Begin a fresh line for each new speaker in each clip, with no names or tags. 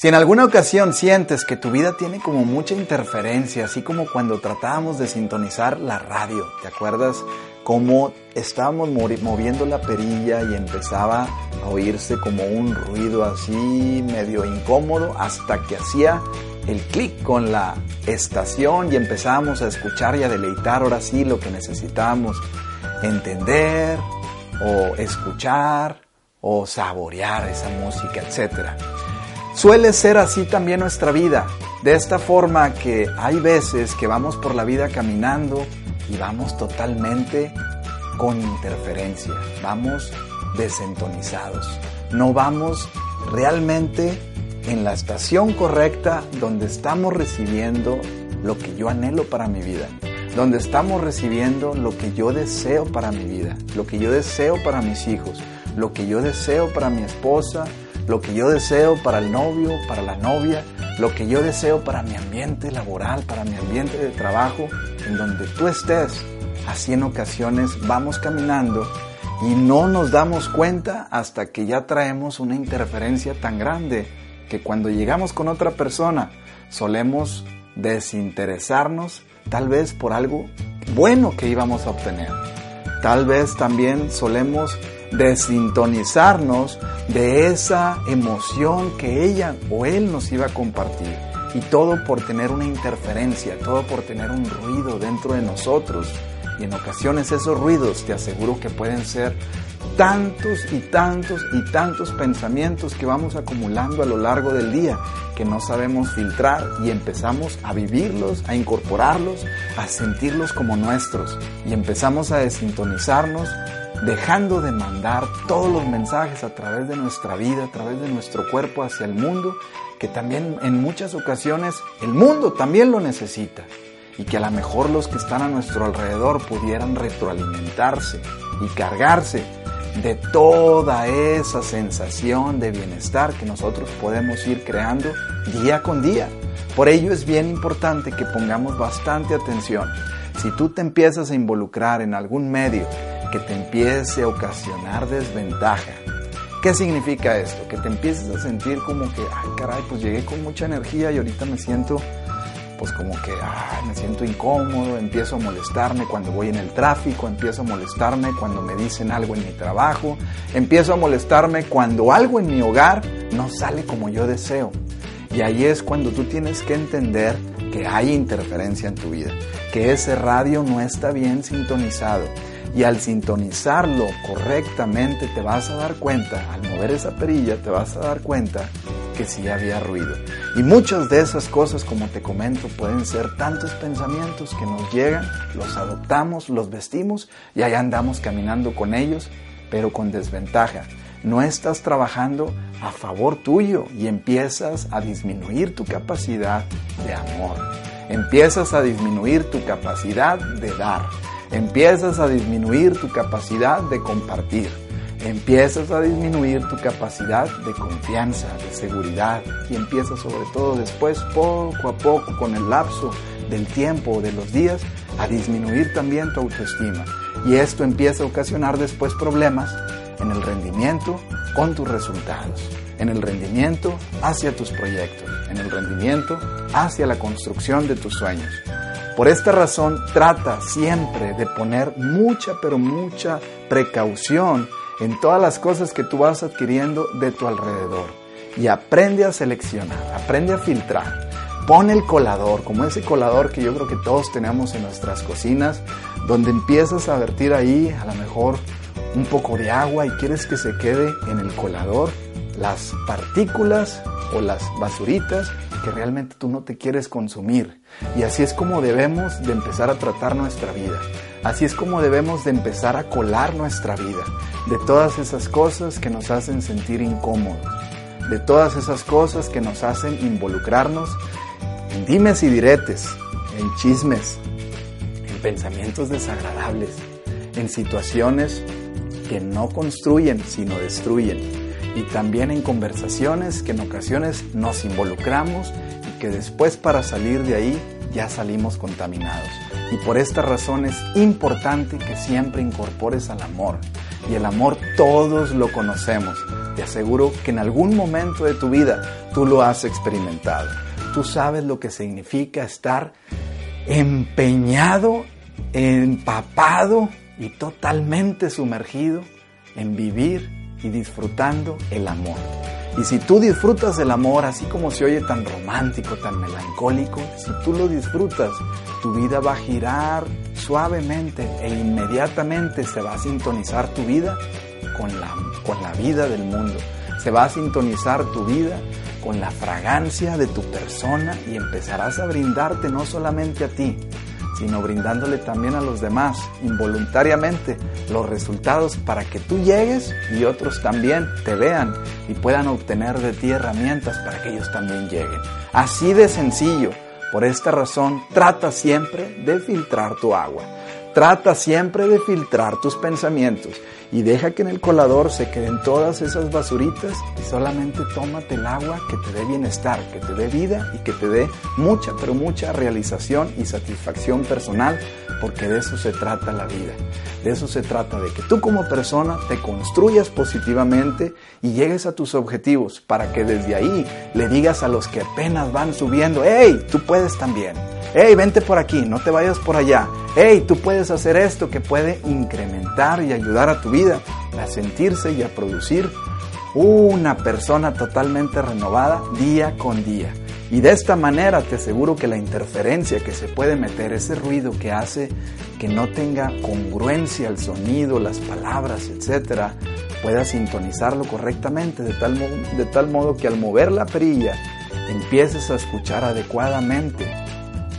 Si en alguna ocasión sientes que tu vida tiene como mucha interferencia, así como cuando tratábamos de sintonizar la radio, ¿te acuerdas cómo estábamos moviendo la perilla y empezaba a oírse como un ruido así medio incómodo hasta que hacía el clic con la estación y empezábamos a escuchar y a deleitar ahora sí lo que necesitábamos entender o escuchar o saborear esa música, etc. Suele ser así también nuestra vida, de esta forma que hay veces que vamos por la vida caminando y vamos totalmente con interferencia, vamos desentonizados, no vamos realmente en la estación correcta donde estamos recibiendo lo que yo anhelo para mi vida, donde estamos recibiendo lo que yo deseo para mi vida, lo que yo deseo para mis hijos, lo que yo deseo para mi esposa, lo que yo deseo para el novio, para la novia, lo que yo deseo para mi ambiente laboral, para mi ambiente de trabajo, en donde tú estés. Así en ocasiones vamos caminando y no nos damos cuenta hasta que ya traemos una interferencia tan grande que cuando llegamos con otra persona solemos desinteresarnos tal vez por algo bueno que íbamos a obtener. Tal vez también solemos desintonizarnos de esa emoción que ella o él nos iba a compartir. Y todo por tener una interferencia, todo por tener un ruido dentro de nosotros. Y en ocasiones esos ruidos te aseguro que pueden ser tantos y tantos y tantos pensamientos que vamos acumulando a lo largo del día que no sabemos filtrar y empezamos a vivirlos, a incorporarlos, a sentirlos como nuestros. Y empezamos a desintonizarnos dejando de mandar todos los mensajes a través de nuestra vida, a través de nuestro cuerpo hacia el mundo, que también en muchas ocasiones el mundo también lo necesita y que a lo mejor los que están a nuestro alrededor pudieran retroalimentarse y cargarse de toda esa sensación de bienestar que nosotros podemos ir creando día con día. Por ello es bien importante que pongamos bastante atención. Si tú te empiezas a involucrar en algún medio que te empiece a ocasionar desventaja, ¿qué significa esto? Que te empieces a sentir como que, ay caray, pues llegué con mucha energía y ahorita me siento pues como que me siento incómodo, empiezo a molestarme cuando voy en el tráfico, empiezo a molestarme cuando me dicen algo en mi trabajo, empiezo a molestarme cuando algo en mi hogar no sale como yo deseo. Y ahí es cuando tú tienes que entender que hay interferencia en tu vida, que ese radio no está bien sintonizado. Y al sintonizarlo correctamente te vas a dar cuenta, al mover esa perilla te vas a dar cuenta que sí había ruido. Y muchas de esas cosas, como te comento, pueden ser tantos pensamientos que nos llegan, los adoptamos, los vestimos y ahí andamos caminando con ellos, pero con desventaja. No estás trabajando a favor tuyo y empiezas a disminuir tu capacidad de amor. Empiezas a disminuir tu capacidad de dar. Empiezas a disminuir tu capacidad de compartir empiezas a disminuir tu capacidad de confianza, de seguridad y empiezas sobre todo después poco a poco con el lapso del tiempo, de los días, a disminuir también tu autoestima. Y esto empieza a ocasionar después problemas en el rendimiento con tus resultados, en el rendimiento hacia tus proyectos, en el rendimiento hacia la construcción de tus sueños. Por esta razón, trata siempre de poner mucha, pero mucha precaución en todas las cosas que tú vas adquiriendo de tu alrededor. Y aprende a seleccionar, aprende a filtrar. Pon el colador, como ese colador que yo creo que todos tenemos en nuestras cocinas, donde empiezas a vertir ahí a lo mejor un poco de agua y quieres que se quede en el colador las partículas o las basuritas que realmente tú no te quieres consumir. Y así es como debemos de empezar a tratar nuestra vida. Así es como debemos de empezar a colar nuestra vida de todas esas cosas que nos hacen sentir incómodos, de todas esas cosas que nos hacen involucrarnos en dimes y diretes, en chismes, en pensamientos desagradables, en situaciones que no construyen sino destruyen y también en conversaciones que en ocasiones nos involucramos y que después para salir de ahí ya salimos contaminados. Y por esta razón es importante que siempre incorpores al amor. Y el amor todos lo conocemos. te aseguro que en algún momento de tu vida tú lo has experimentado. Tú sabes lo que significa estar empeñado, empapado y totalmente sumergido en vivir y disfrutando el amor. Y si tú disfrutas el amor, así como se oye tan romántico, tan melancólico, si tú lo disfrutas, tu vida va a girar suavemente e inmediatamente se va a sintonizar tu vida con la, con la vida del mundo. Se va a sintonizar tu vida con la fragancia de tu persona y empezarás a brindarte no solamente a ti, sino brindándole también a los demás involuntariamente los resultados para que tú llegues y otros también te vean y puedan obtener de ti herramientas para que ellos también lleguen. Así de sencillo. Por esta razón, trata siempre de filtrar tu agua. Trata siempre de filtrar tus pensamientos y deja que en el colador se queden todas esas basuritas y solamente tómate el agua que te dé bienestar, que te dé vida y que te dé mucha, pero mucha realización y satisfacción personal, porque de eso se trata la vida. De eso se trata, de que tú como persona te construyas positivamente y llegues a tus objetivos para que desde ahí le digas a los que apenas van subiendo, hey, tú puedes también. Hey, vente por aquí, no te vayas por allá. Hey, tú puedes hacer esto que puede incrementar y ayudar a tu vida a sentirse y a producir una persona totalmente renovada día con día. Y de esta manera te aseguro que la interferencia que se puede meter, ese ruido que hace que no tenga congruencia el sonido, las palabras, etcétera, pueda sintonizarlo correctamente de tal, de tal modo que al mover la perilla empieces a escuchar adecuadamente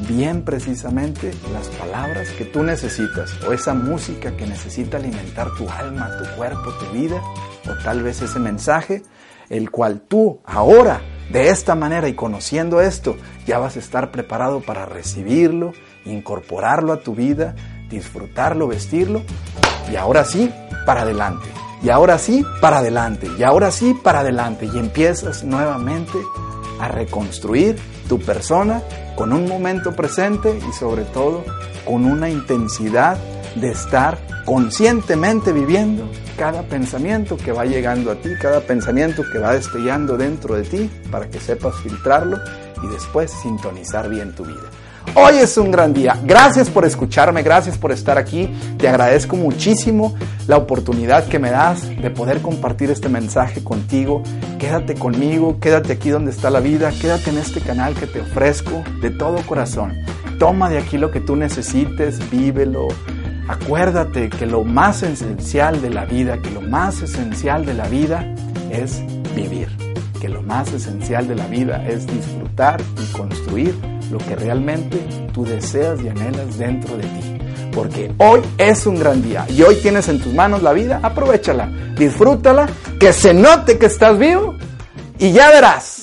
bien precisamente las palabras que tú necesitas o esa música que necesita alimentar tu alma, tu cuerpo, tu vida o tal vez ese mensaje el cual tú ahora de esta manera y conociendo esto ya vas a estar preparado para recibirlo, incorporarlo a tu vida, disfrutarlo, vestirlo y ahora sí, para adelante. Y ahora sí, para adelante. Y ahora sí, para adelante. Y empiezas nuevamente a reconstruir tu persona con un momento presente y sobre todo con una intensidad de estar conscientemente viviendo cada pensamiento que va llegando a ti, cada pensamiento que va destellando dentro de ti para que sepas filtrarlo y después sintonizar bien tu vida. Hoy es un gran día. Gracias por escucharme, gracias por estar aquí. Te agradezco muchísimo la oportunidad que me das de poder compartir este mensaje contigo. Quédate conmigo, quédate aquí donde está la vida, quédate en este canal que te ofrezco de todo corazón. Toma de aquí lo que tú necesites, vívelo. Acuérdate que lo más esencial de la vida, que lo más esencial de la vida es vivir. Que lo más esencial de la vida es disfrutar y construir lo que realmente tú deseas y anhelas dentro de ti. Porque hoy es un gran día y hoy tienes en tus manos la vida, aprovechala, disfrútala, que se note que estás vivo y ya verás